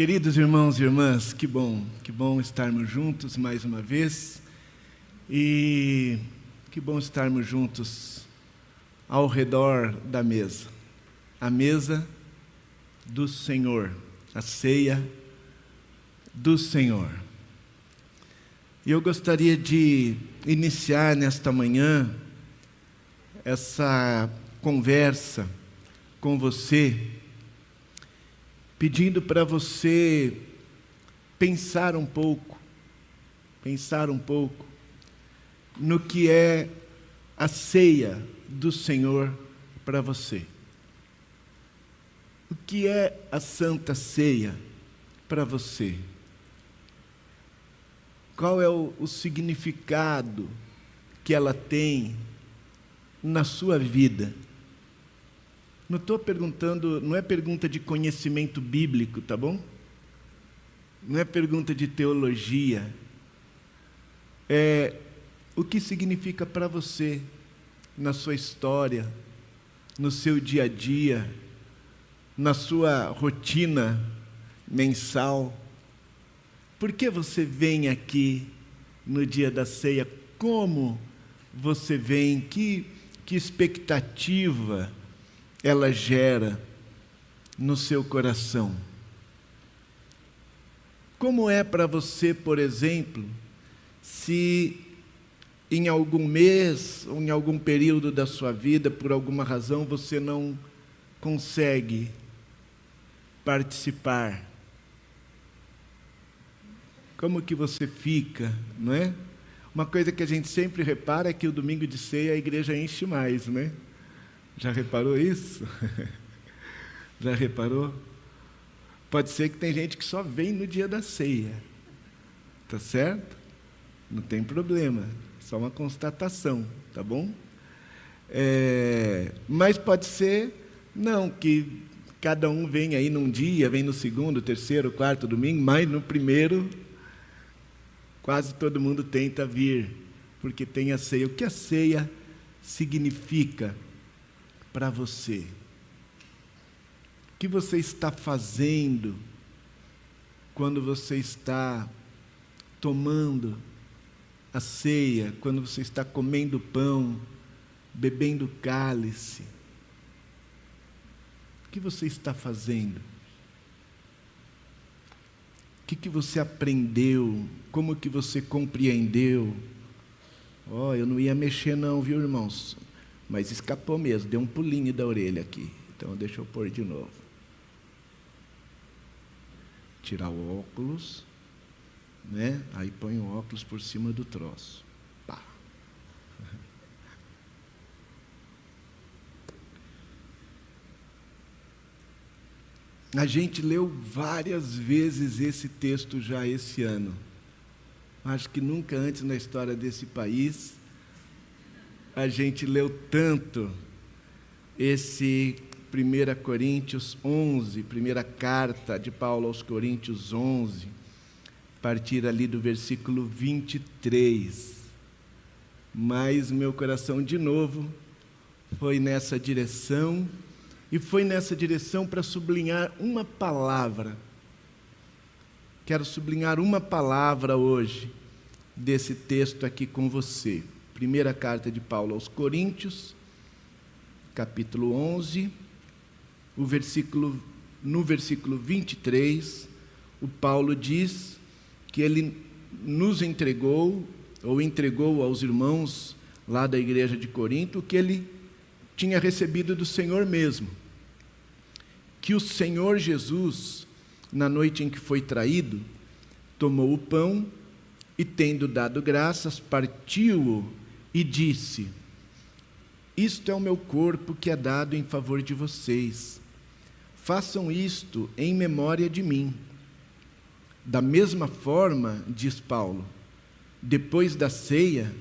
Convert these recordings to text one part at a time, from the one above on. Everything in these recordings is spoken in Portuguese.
Queridos irmãos e irmãs, que bom, que bom estarmos juntos mais uma vez e que bom estarmos juntos ao redor da mesa, a mesa do Senhor, a ceia do Senhor. E eu gostaria de iniciar nesta manhã essa conversa com você pedindo para você pensar um pouco, pensar um pouco no que é a ceia do Senhor para você. O que é a Santa Ceia para você? Qual é o, o significado que ela tem na sua vida? Não estou perguntando, não é pergunta de conhecimento bíblico, tá bom? Não é pergunta de teologia. É o que significa para você, na sua história, no seu dia a dia, na sua rotina mensal. Por que você vem aqui no dia da ceia? Como você vem? Que, que expectativa? Ela gera no seu coração. Como é para você, por exemplo, se em algum mês ou em algum período da sua vida, por alguma razão, você não consegue participar? Como que você fica, não é? Uma coisa que a gente sempre repara é que o domingo de ceia a igreja enche mais, né? Já reparou isso? Já reparou? Pode ser que tem gente que só vem no dia da ceia. Tá certo? Não tem problema. Só uma constatação, tá bom? É, mas pode ser, não, que cada um vem aí num dia, vem no segundo, terceiro, quarto domingo, mas no primeiro, quase todo mundo tenta vir, porque tem a ceia. O que a ceia significa? Para você? O que você está fazendo quando você está tomando a ceia, quando você está comendo pão, bebendo cálice? O que você está fazendo? O que, que você aprendeu? Como que você compreendeu? Ó, oh, eu não ia mexer não, viu, irmãos? Mas escapou mesmo, deu um pulinho da orelha aqui. Então deixa eu pôr de novo. Tirar o óculos, né? Aí põe o óculos por cima do troço. Pá. A gente leu várias vezes esse texto já esse ano. Acho que nunca antes na história desse país a gente leu tanto esse 1 Coríntios 11, primeira carta de Paulo aos Coríntios 11, a partir ali do versículo 23. Mas meu coração de novo foi nessa direção e foi nessa direção para sublinhar uma palavra. Quero sublinhar uma palavra hoje desse texto aqui com você. Primeira carta de Paulo aos Coríntios, capítulo 11, o versículo, no versículo 23, o Paulo diz que ele nos entregou, ou entregou aos irmãos lá da igreja de Corinto, o que ele tinha recebido do Senhor mesmo. Que o Senhor Jesus, na noite em que foi traído, tomou o pão e, tendo dado graças, partiu-o e disse: Isto é o meu corpo que é dado em favor de vocês. Façam isto em memória de mim. Da mesma forma, diz Paulo, depois da ceia,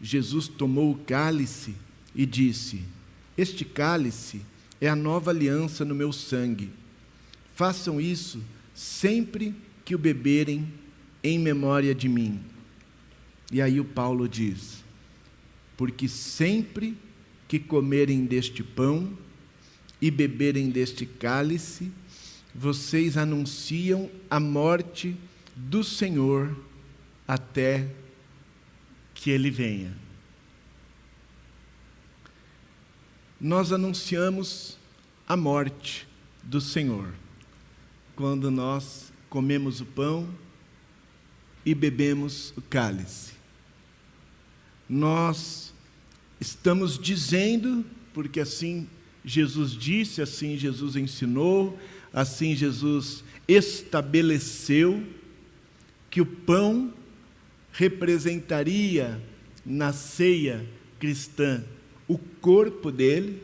Jesus tomou o cálice e disse: Este cálice é a nova aliança no meu sangue. Façam isso sempre que o beberem em memória de mim. E aí o Paulo diz: porque sempre que comerem deste pão e beberem deste cálice, vocês anunciam a morte do Senhor até que ele venha. Nós anunciamos a morte do Senhor quando nós comemos o pão e bebemos o cálice. Nós estamos dizendo, porque assim Jesus disse, assim Jesus ensinou, assim Jesus estabeleceu, que o pão representaria na ceia cristã o corpo dele,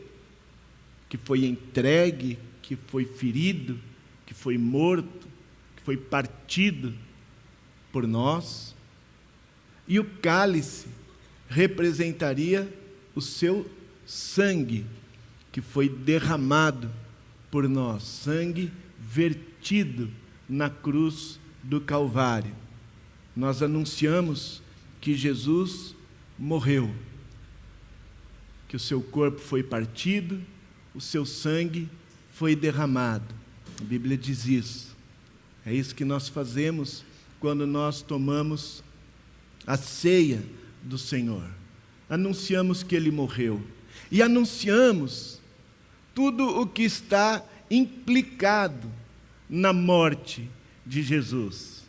que foi entregue, que foi ferido, que foi morto, que foi partido por nós, e o cálice representaria o seu sangue, que foi derramado por nós, sangue vertido na cruz do Calvário. Nós anunciamos que Jesus morreu, que o seu corpo foi partido, o seu sangue foi derramado. A Bíblia diz isso. É isso que nós fazemos quando nós tomamos a ceia do Senhor. Anunciamos que ele morreu e anunciamos tudo o que está implicado na morte de Jesus.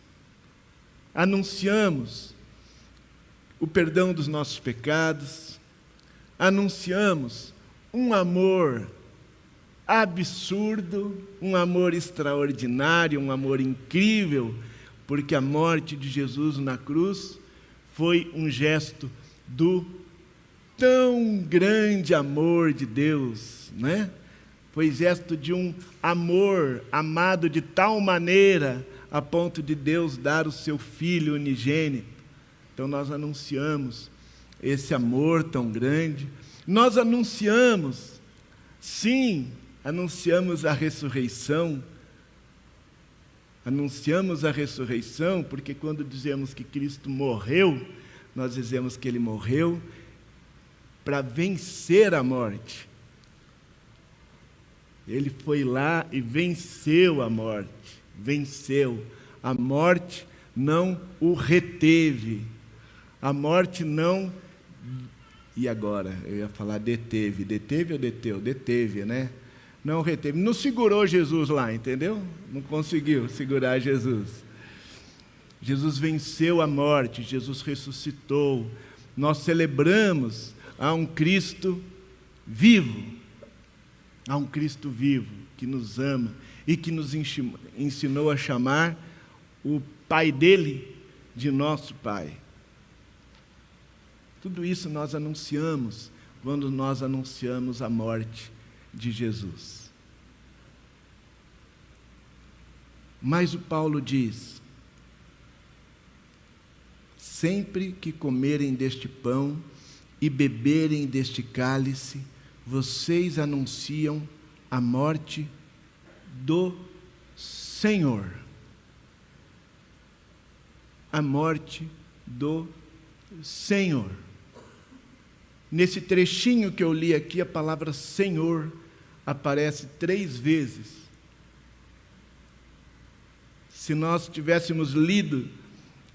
Anunciamos o perdão dos nossos pecados, anunciamos um amor absurdo, um amor extraordinário, um amor incrível, porque a morte de Jesus na cruz foi um gesto do tão grande amor de Deus, né? Foi gesto de um amor amado de tal maneira a ponto de Deus dar o seu filho unigênito. Então nós anunciamos esse amor tão grande. Nós anunciamos, sim, anunciamos a ressurreição. Anunciamos a ressurreição, porque quando dizemos que Cristo morreu, nós dizemos que ele morreu para vencer a morte. Ele foi lá e venceu a morte, venceu. A morte não o reteve. A morte não. E agora? Eu ia falar deteve. Deteve ou deteu? Deteve, né? Não reteve. Não segurou Jesus lá, entendeu? Não conseguiu segurar Jesus. Jesus venceu a morte, Jesus ressuscitou. Nós celebramos a um Cristo vivo, a um Cristo vivo que nos ama e que nos ensinou a chamar o Pai dele de nosso Pai. Tudo isso nós anunciamos quando nós anunciamos a morte de Jesus. Mas o Paulo diz: sempre que comerem deste pão e beberem deste cálice, vocês anunciam a morte do Senhor. A morte do Senhor. Nesse trechinho que eu li aqui, a palavra Senhor aparece três vezes. Se nós tivéssemos lido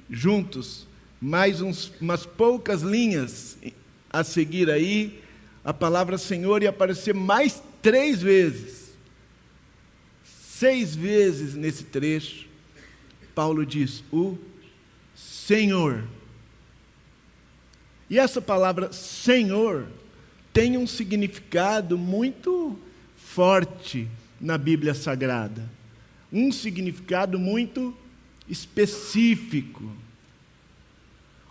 juntos mais uns, umas poucas linhas a seguir aí, a palavra Senhor ia aparecer mais três vezes. Seis vezes nesse trecho, Paulo diz: o Senhor. E essa palavra Senhor tem um significado muito forte na Bíblia Sagrada. Um significado muito específico.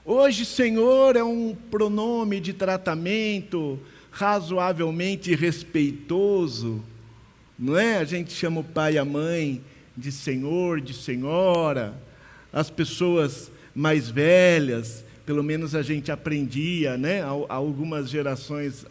Hoje, Senhor é um pronome de tratamento razoavelmente respeitoso, não é? A gente chama o pai e a mãe de Senhor, de Senhora, as pessoas mais velhas, pelo menos a gente aprendia, né? Há algumas gerações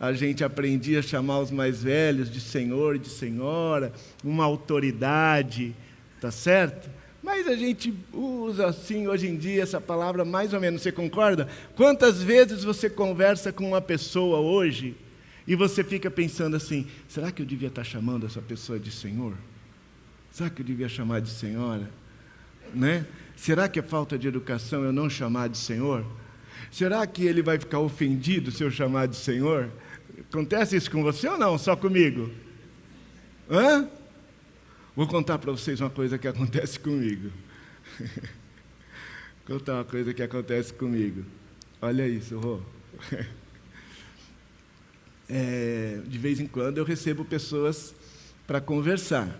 a gente aprendia a chamar os mais velhos de Senhor, de Senhora, uma autoridade, tá certo? Mas a gente usa assim hoje em dia essa palavra mais ou menos, você concorda? Quantas vezes você conversa com uma pessoa hoje e você fica pensando assim: será que eu devia estar chamando essa pessoa de Senhor? Será que eu devia chamar de senhora? Né? Será que é falta de educação eu não chamar de senhor? Será que ele vai ficar ofendido se eu chamar de senhor? Acontece isso com você ou não? Só comigo? Hã? Vou contar para vocês uma coisa que acontece comigo. contar uma coisa que acontece comigo. Olha isso, Rô. É, de vez em quando eu recebo pessoas para conversar.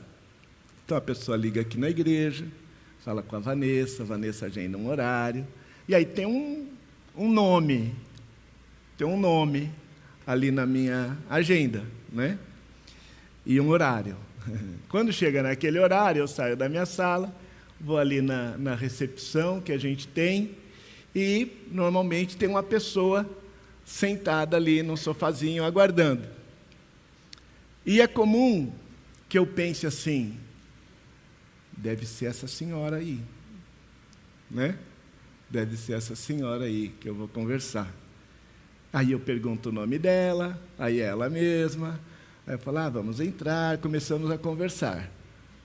Então a pessoa liga aqui na igreja, fala com a Vanessa, a Vanessa agenda um horário, e aí tem um, um nome, tem um nome ali na minha agenda, né? E um horário. Quando chega naquele horário, eu saio da minha sala, vou ali na, na recepção que a gente tem, e normalmente tem uma pessoa sentada ali no sofazinho aguardando. E é comum que eu pense assim: deve ser essa senhora aí, né? Deve ser essa senhora aí que eu vou conversar. Aí eu pergunto o nome dela, aí ela mesma. Aí eu falo, ah, vamos entrar, começamos a conversar.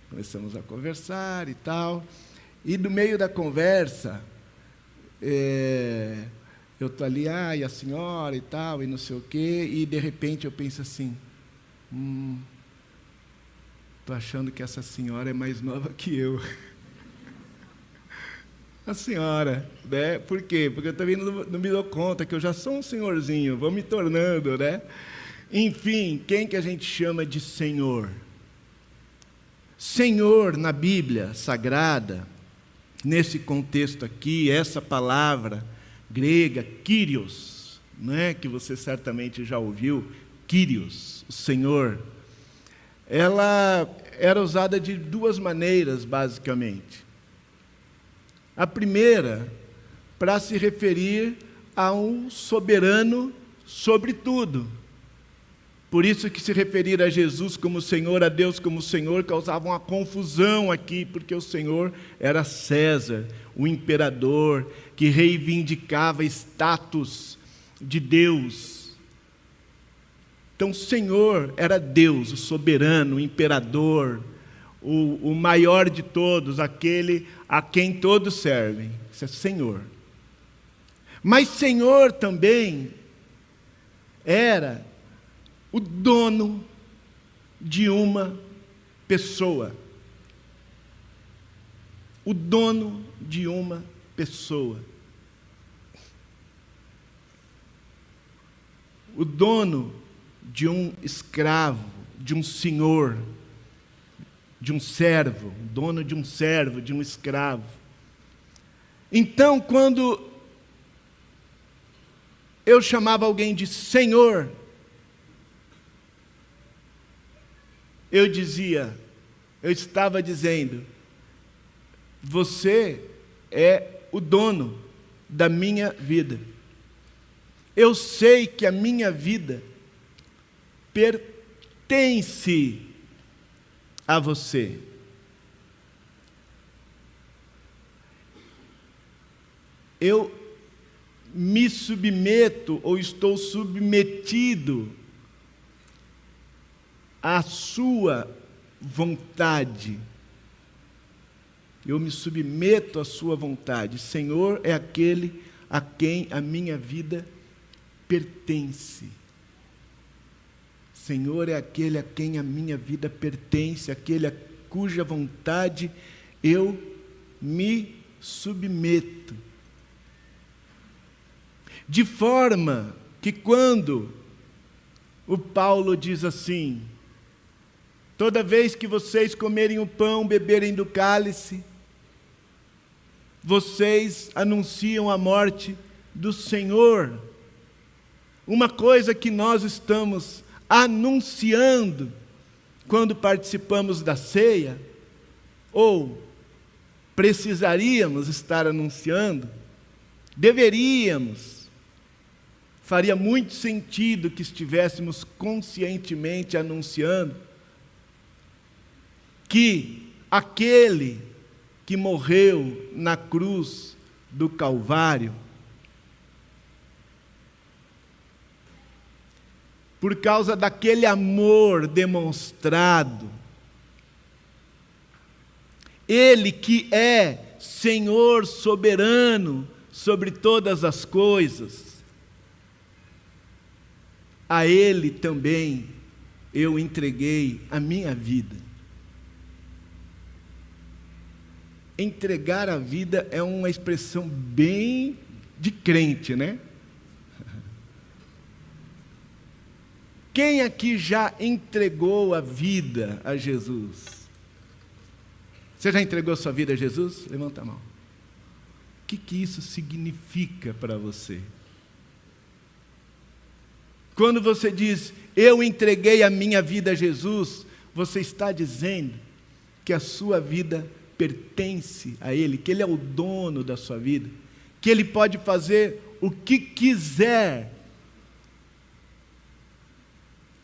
Começamos a conversar e tal. E no meio da conversa, é, eu estou ali, ah, e a senhora e tal, e não sei o quê, e de repente eu penso assim, hum, estou achando que essa senhora é mais nova que eu. a senhora, né? Por quê? Porque eu também não, não me dou conta que eu já sou um senhorzinho, vou me tornando, né? Enfim, quem que a gente chama de Senhor? Senhor na Bíblia Sagrada, nesse contexto aqui, essa palavra grega, Kyrios, né, que você certamente já ouviu, Kyrios, o Senhor, ela era usada de duas maneiras, basicamente. A primeira, para se referir a um soberano sobre tudo. Por isso que se referir a Jesus como Senhor, a Deus como Senhor, causava uma confusão aqui, porque o Senhor era César, o imperador, que reivindicava status de Deus. Então, Senhor era Deus, o soberano, o imperador, o, o maior de todos, aquele a quem todos servem. Isso é Senhor. Mas Senhor também era o dono de uma pessoa. O dono de uma pessoa. O dono de um escravo, de um senhor, de um servo, dono de um servo, de um escravo. Então, quando eu chamava alguém de senhor, eu dizia, eu estava dizendo, você é o dono da minha vida. Eu sei que a minha vida pertence a você. Eu me submeto ou estou submetido à sua vontade eu me submeto à Sua vontade. Senhor é aquele a quem a minha vida pertence. Senhor é aquele a quem a minha vida pertence, aquele a cuja vontade eu me submeto. De forma que quando o Paulo diz assim: toda vez que vocês comerem o pão, beberem do cálice, vocês anunciam a morte do Senhor. Uma coisa que nós estamos anunciando quando participamos da ceia, ou precisaríamos estar anunciando, deveríamos, faria muito sentido que estivéssemos conscientemente anunciando que aquele que morreu na cruz do Calvário, por causa daquele amor demonstrado, Ele que é Senhor soberano sobre todas as coisas, a Ele também eu entreguei a minha vida. Entregar a vida é uma expressão bem de crente, né? Quem aqui já entregou a vida a Jesus? Você já entregou a sua vida a Jesus? Levanta a mão. O que, que isso significa para você? Quando você diz, eu entreguei a minha vida a Jesus, você está dizendo que a sua vida pertence a Ele, que Ele é o dono da sua vida, que Ele pode fazer o que quiser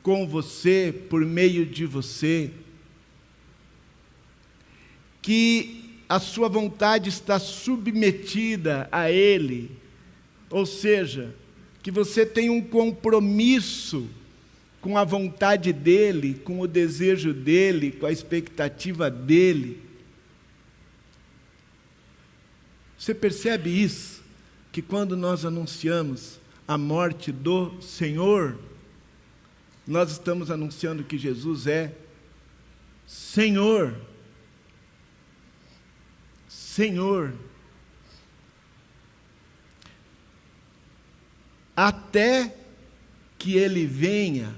com você, por meio de você, que a sua vontade está submetida a Ele, ou seja, que você tem um compromisso com a vontade dEle, com o desejo dEle, com a expectativa dEle. Você percebe isso? Que quando nós anunciamos a morte do Senhor, nós estamos anunciando que Jesus é Senhor. Senhor. Até que Ele venha.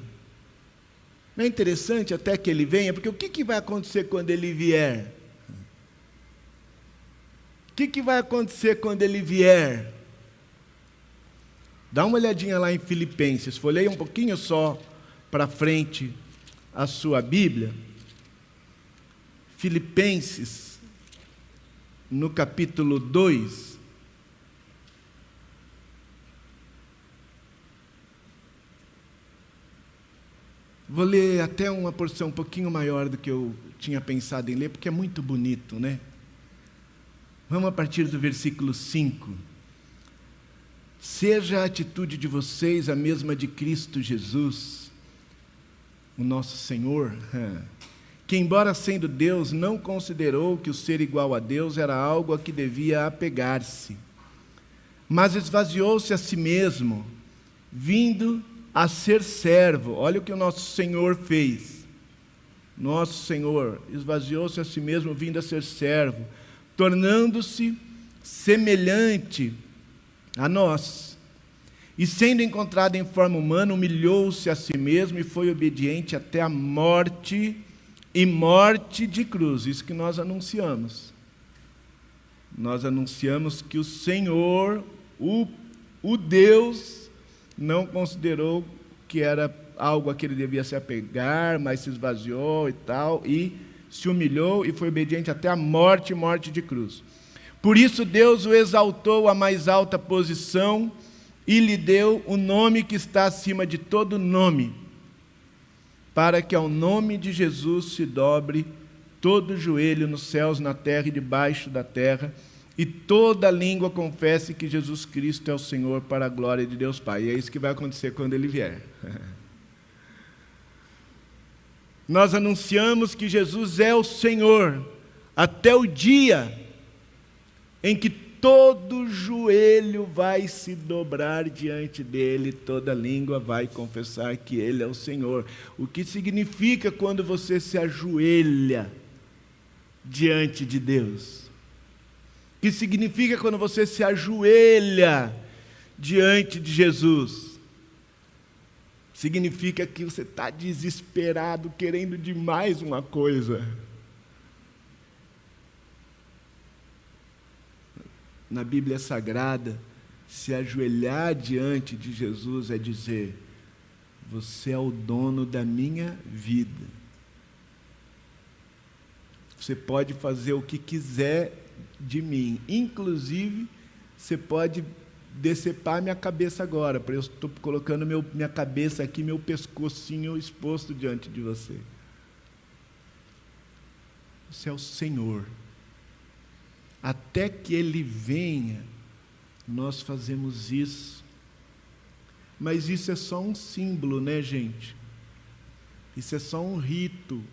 Não é interessante até que Ele venha? Porque o que, que vai acontecer quando Ele vier? O que, que vai acontecer quando Ele vier? Dá uma olhadinha lá em Filipenses, folheia um pouquinho só para frente a sua Bíblia, Filipenses, no capítulo 2. Vou ler até uma porção um pouquinho maior do que eu tinha pensado em ler, porque é muito bonito, né? Vamos a partir do versículo 5. Seja a atitude de vocês a mesma de Cristo Jesus o nosso Senhor, que, embora sendo Deus, não considerou que o ser igual a Deus era algo a que devia apegar-se, mas esvaziou-se a si mesmo, vindo a ser servo. Olha o que o nosso Senhor fez. Nosso Senhor esvaziou-se a si mesmo, vindo a ser servo, tornando-se semelhante a nós e sendo encontrado em forma humana, humilhou-se a si mesmo e foi obediente até a morte e morte de cruz. Isso que nós anunciamos. Nós anunciamos que o Senhor, o, o Deus, não considerou que era algo a que ele devia se apegar, mas se esvaziou e tal, e se humilhou e foi obediente até a morte e morte de cruz. Por isso Deus o exaltou à mais alta posição e lhe deu o nome que está acima de todo nome, para que ao nome de Jesus se dobre todo joelho nos céus, na terra e debaixo da terra, e toda língua confesse que Jesus Cristo é o Senhor para a glória de Deus Pai. E é isso que vai acontecer quando ele vier. Nós anunciamos que Jesus é o Senhor até o dia em que todo joelho vai se dobrar diante dele, toda língua vai confessar que ele é o Senhor. O que significa quando você se ajoelha diante de Deus? O que significa quando você se ajoelha diante de Jesus? Significa que você está desesperado, querendo demais uma coisa. Na Bíblia Sagrada, se ajoelhar diante de Jesus é dizer: Você é o dono da minha vida. Você pode fazer o que quiser de mim, inclusive você pode decepar minha cabeça agora, porque eu estou colocando meu, minha cabeça aqui, meu pescocinho exposto diante de você. Você é o Senhor até que ele venha, nós fazemos isso. Mas isso é só um símbolo, né, gente? Isso é só um rito.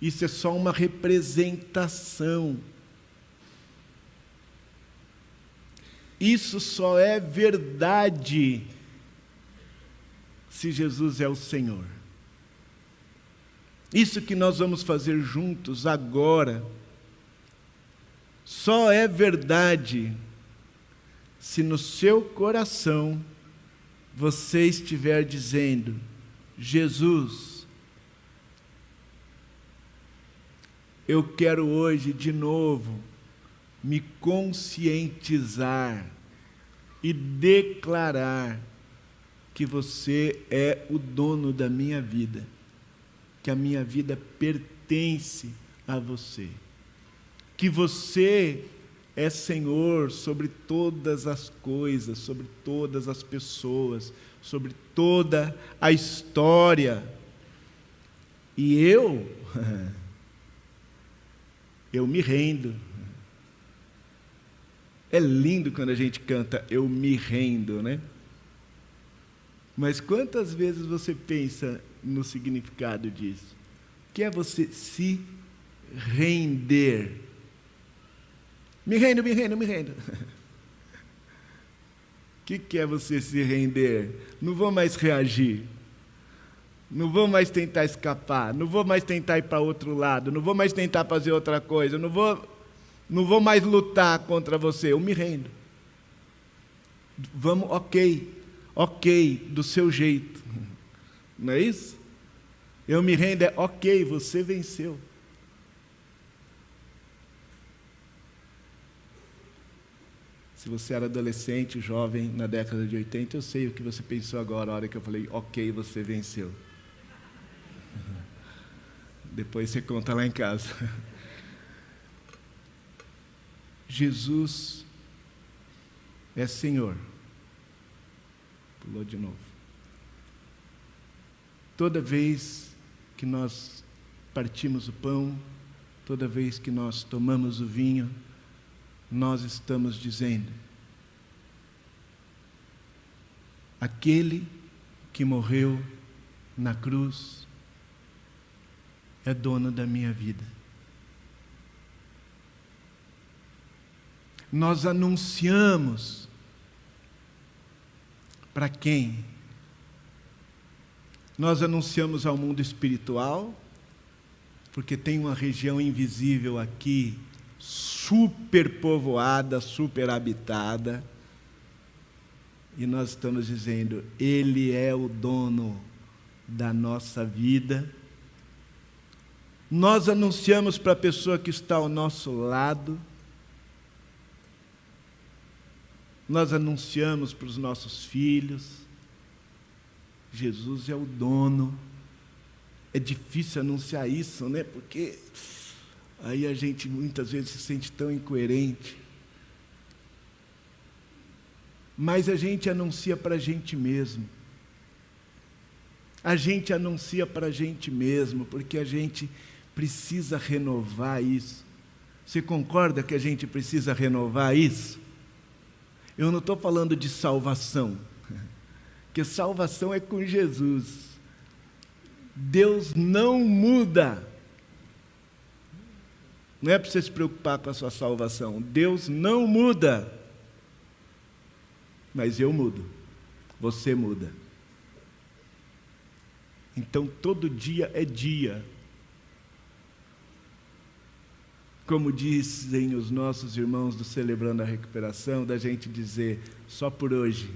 Isso é só uma representação. Isso só é verdade se Jesus é o Senhor. Isso que nós vamos fazer juntos agora só é verdade se no seu coração você estiver dizendo: Jesus, eu quero hoje de novo me conscientizar e declarar que você é o dono da minha vida, que a minha vida pertence a você, que você é Senhor sobre todas as coisas, sobre todas as pessoas, sobre toda a história. E eu, eu me rendo. É lindo quando a gente canta eu me rendo, né? Mas quantas vezes você pensa no significado disso? Que é você se render. Me rendo, me rendo, me rendo. O que, que é você se render? Não vou mais reagir. Não vou mais tentar escapar. Não vou mais tentar ir para outro lado. Não vou mais tentar fazer outra coisa. Não vou não vou mais lutar contra você, eu me rendo. Vamos, ok, ok, do seu jeito. Não é isso? Eu me rendo, é ok, você venceu. Se você era adolescente, jovem, na década de 80, eu sei o que você pensou agora, a hora que eu falei, ok, você venceu. Depois você conta lá em casa. Jesus é Senhor. Pulou de novo. Toda vez que nós partimos o pão, toda vez que nós tomamos o vinho, nós estamos dizendo: aquele que morreu na cruz é dono da minha vida. nós anunciamos para quem? Nós anunciamos ao mundo espiritual, porque tem uma região invisível aqui, super povoada, super habitada, e nós estamos dizendo: Ele é o dono da nossa vida. Nós anunciamos para a pessoa que está ao nosso lado, nós anunciamos para os nossos filhos. Jesus é o dono. É difícil anunciar isso, né? Porque aí a gente muitas vezes se sente tão incoerente. Mas a gente anuncia para a gente mesmo. A gente anuncia para a gente mesmo, porque a gente precisa renovar isso. Você concorda que a gente precisa renovar isso? Eu não estou falando de salvação, que salvação é com Jesus. Deus não muda. Não é para você se preocupar com a sua salvação. Deus não muda. Mas eu mudo. Você muda. Então todo dia é dia como dizem os nossos irmãos do Celebrando a Recuperação, da gente dizer só por hoje: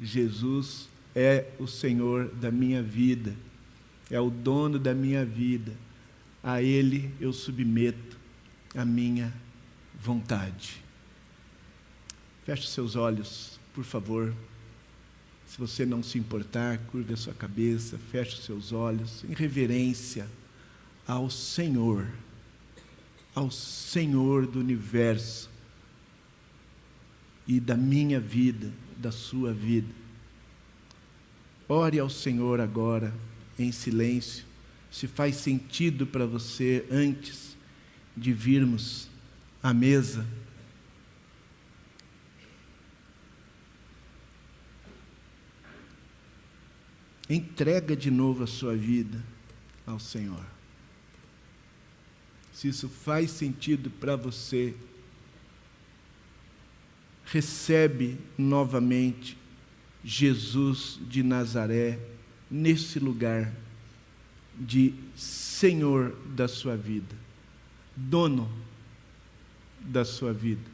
Jesus é o Senhor da minha vida, é o dono da minha vida, a Ele eu submeto a minha vontade. Feche seus olhos, por favor. Se você não se importar, curve a sua cabeça, feche seus olhos, em reverência ao Senhor ao Senhor do universo e da minha vida, da sua vida. Ore ao Senhor agora, em silêncio, se faz sentido para você antes de virmos à mesa. Entrega de novo a sua vida ao Senhor. se isso faz sentido para você, recebe novamente Jesus de Nazaré nesse lugar de Senhor da sua vida, dono da sua vida,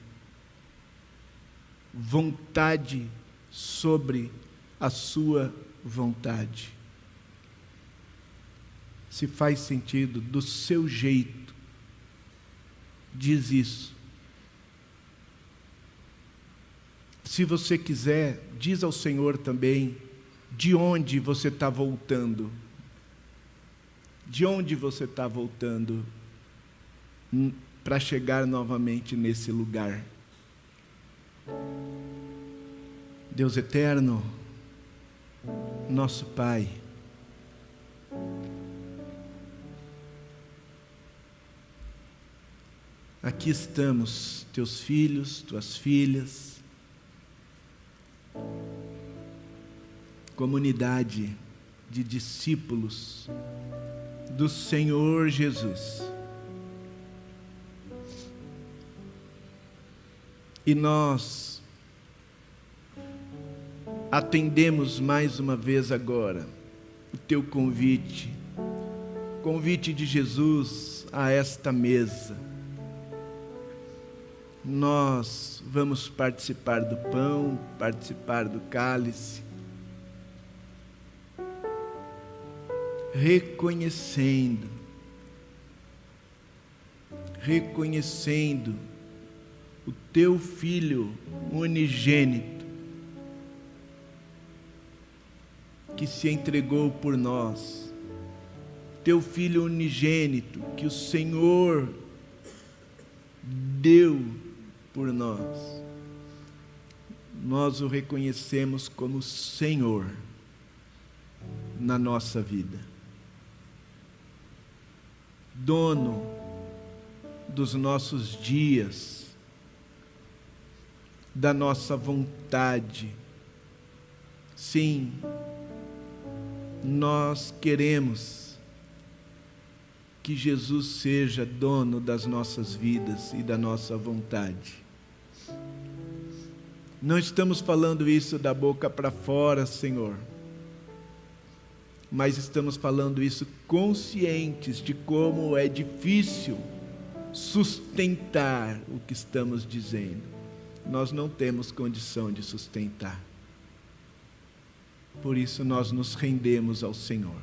vontade sobre a sua vontade. Se faz sentido do seu jeito, diz isso. Se você quiser, diz ao Senhor também de onde você está voltando. De onde você está voltando para chegar novamente nesse lugar. Deus eterno, nosso Pai, aqui estamos, teus filhos, tuas filhas, comunidade de discípulos do Senhor Jesus. E nós atendemos mais uma vez agora o teu convite, convite de Jesus a esta mesa. Nós vamos participar do pão, participar do cálice, reconhecendo, reconhecendo o teu filho unigênito, que se entregou por nós, teu filho unigênito, que o Senhor deu por nós. Nós o reconhecemos como Senhor na nossa vida, dono dos nossos dias, da nossa vontade. Sim, nós queremos que Jesus seja dono das nossas vidas e da nossa vontade. Não estamos falando isso da boca para fora, Senhor, mas estamos falando isso conscientes de como é difícil sustentar o que estamos dizendo nós não temos condição de sustentar. Por isso nós nos rendemos ao Senhor.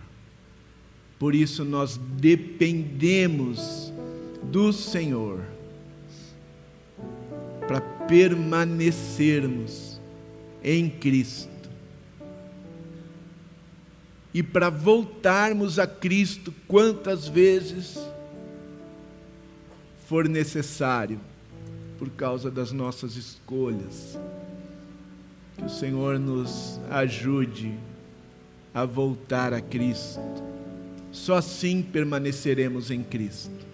Por isso nós dependemos do Senhor para permanecermos em Cristo. E para voltarmos a Cristo quantas vezes for necessário por causa das nossas escolhas. Que o Senhor nos ajude a voltar a Cristo. Só assim permaneceremos em Cristo.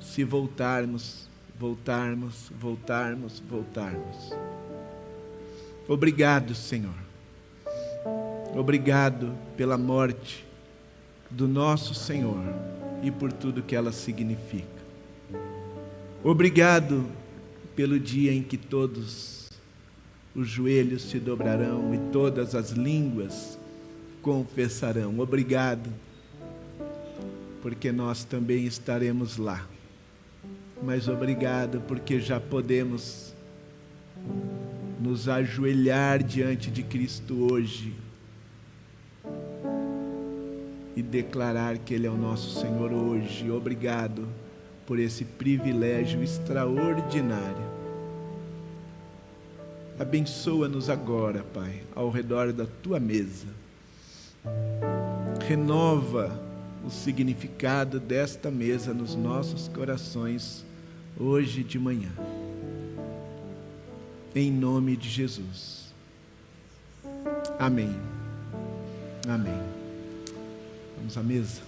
Se voltarmos, voltarmos, voltarmos, voltarmos. Obrigado, Senhor. Obrigado pela morte do nosso Senhor e por tudo que ela significa. Obrigado pelo dia em que todos os joelhos se dobrarão e todas as línguas confessarão. Obrigado, porque nós também estaremos lá. Mas obrigado, porque já podemos nos ajoelhar diante de Cristo hoje e declarar que Ele é o nosso Senhor hoje. Obrigado por esse privilégio extraordinário. Abençoa-nos agora, Pai, ao redor da tua mesa. Renova o significado desta mesa nos nossos corações hoje de manhã. Em nome de Jesus. Amém. Amém. Vamos à mesa.